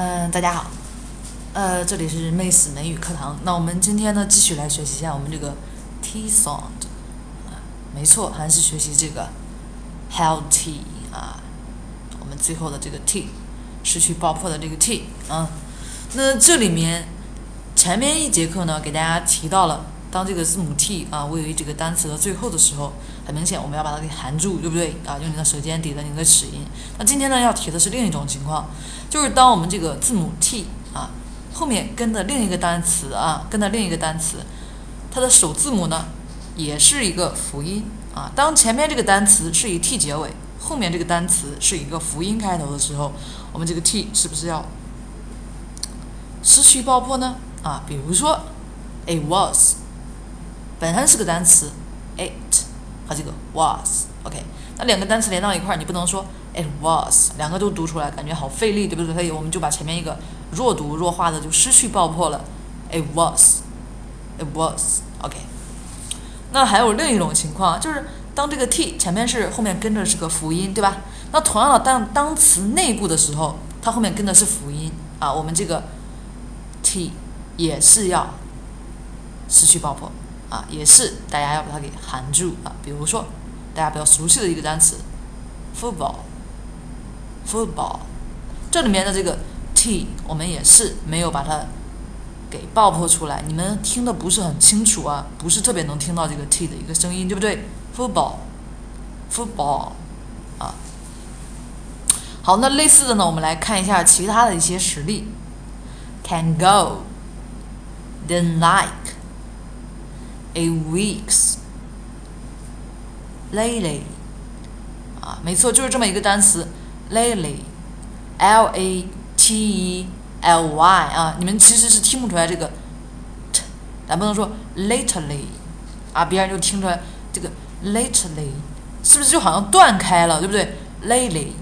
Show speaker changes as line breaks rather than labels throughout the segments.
嗯，大家好，呃，这里是妹死美语课堂。那我们今天呢，继续来学习一下我们这个 t sound 啊，没错，还是学习这个 healthy 啊，我们最后的这个 t 失去爆破的这个 t 啊。那这里面前面一节课呢，给大家提到了。当这个字母 T 啊位于这个单词的最后的时候，很明显我们要把它给含住，对不对？啊，用你的舌尖抵着你的齿龈。那今天呢要提的是另一种情况，就是当我们这个字母 T 啊后面跟的另一个单词啊跟的另一个单词，它的首字母呢也是一个辅音啊。当前面这个单词是以 T 结尾，后面这个单词是一个辅音开头的时候，我们这个 T 是不是要失去爆破呢？啊，比如说 It was。本身是个单词，it 和这个 was，OK，那两个单词连到一块儿，你不能说 it was，两个都读出来，感觉好费力，对不对？所以我们就把前面一个弱读弱化的就失去爆破了，it was，it was，OK。那还有另一种情况，就是当这个 t 前面是后面跟着是个辅音，对吧？那同样的，当当词内部的时候，它后面跟的是辅音啊，我们这个 t 也是要失去爆破。啊，也是大家要把它给含住啊。比如说，大家比较熟悉的一个单词，football，football，这里面的这个 t 我们也是没有把它给爆破出来。你们听的不是很清楚啊，不是特别能听到这个 t 的一个声音，对不对？football，football，啊。好，那类似的呢，我们来看一下其他的一些实例，can go，then like。A weeks. lately 啊，没错，就是这么一个单词，lately，L A T E L Y 啊，你们其实是听不出来这个 t，咱不能说 lately 啊，别人就听出来这个 lately 是不是就好像断开了，对不对？lately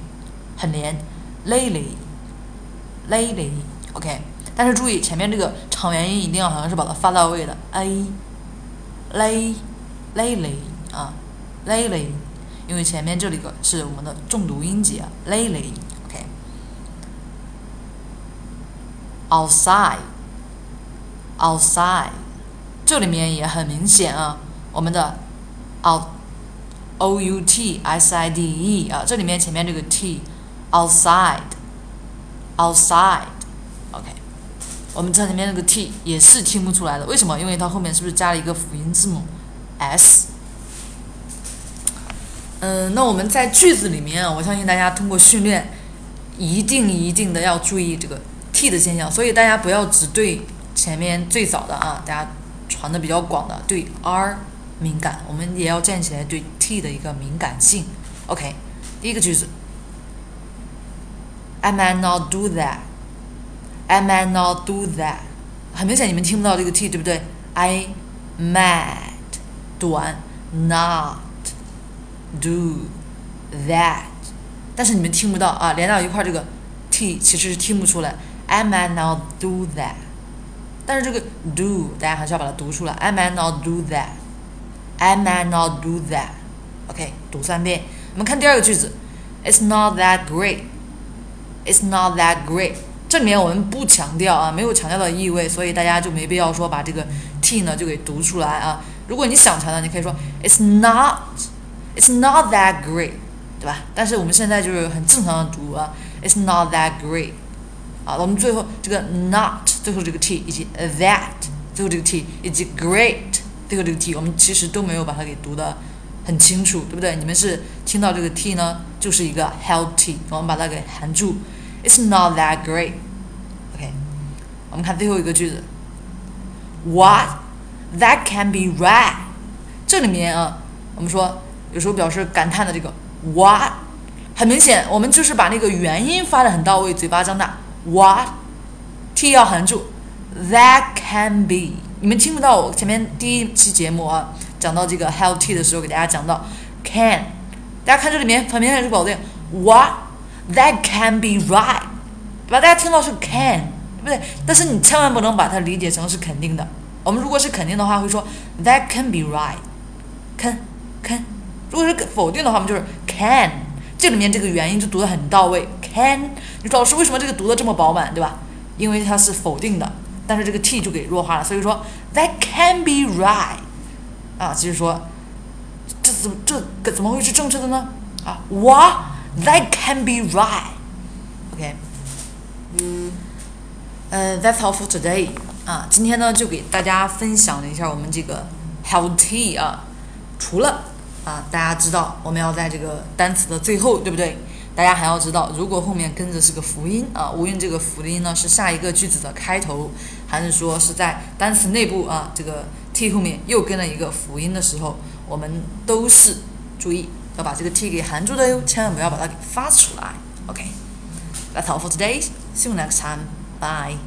很连，lately，lately，OK，但是注意前面这个长元音一定要好像是把它发到位的，a。Lay，lately 啊，lately，因为前面这里个是我们的重读音节，lately，OK。outside，outside，这里面也很明显啊，我们的 out，o u t s i d e 啊，这里面前面这个 t，outside，outside。我们这里面那个 t 也是听不出来的，为什么？因为它后面是不是加了一个辅音字母 s？嗯，那我们在句子里面啊，我相信大家通过训练，一定一定的要注意这个 t 的现象。所以大家不要只对前面最早的啊，大家传的比较广的对 r 敏感，我们也要站起来对 t 的一个敏感性。OK，第一个句子，I might not do that。I might not do that，很明显你们听不到这个 t，对不对？I might 读完 not do that，但是你们听不到啊，连到一块这个 t 其实是听不出来。I might not do that，但是这个 do 大家还是要把它读出来。I might not do that，I might not do that。OK，读三遍。我们看第二个句子，It's not that great，It's not that great。 这里面我们不强调啊，没有强调的意味，所以大家就没必要说把这个 t 呢就给读出来啊。如果你想强调，你可以说 It's not，It's not that great，对吧？但是我们现在就是很正常的读啊，It's not that great。啊，我们最后这个 not 最后这个 t 以及 that 最后这个 t 以及 great 最后这个 t，我们其实都没有把它给读的很清楚，对不对？你们是听到这个 t 呢，就是一个 healthy，我们把它给含住。It's not that great. OK，我们看最后一个句子。What? That can be right. 这里面啊，我们说有时候表示感叹的这个 what，很明显，我们就是把那个元音发的很到位，嘴巴张大。What？T 要含住。That can be。你们听不到我前面第一期节目啊，讲到这个 healthy 的时候，给大家讲到 can。大家看这里面很明显是保定 what。That can be right，对吧？大家听到是 can，对不对？但是你千万不能把它理解成是肯定的。我们如果是肯定的话，会说 That can be right，can can。如果是否定的话，我们就是 can。这里面这个元音就读得很到位。Can，你说老师为什么这个读得这么饱满，对吧？因为它是否定的，但是这个 t 就给弱化了，所以说 That can be right，啊，就是说这怎么这个怎么会是正确的呢？啊，What that can be right，OK，嗯，呃，That's all for today，啊，今天呢就给大家分享了一下我们这个 healthy 啊，除了啊，大家知道我们要在这个单词的最后，对不对？大家还要知道，如果后面跟着是个辅音啊，无论这个辅音呢是下一个句子的开头，还是说是在单词内部啊，这个 t 后面又跟了一个辅音的时候，我们都是注意要把这个 t 给含住的哟，千万不要把它给发出来。OK，that's all for today. See you next time. Bye.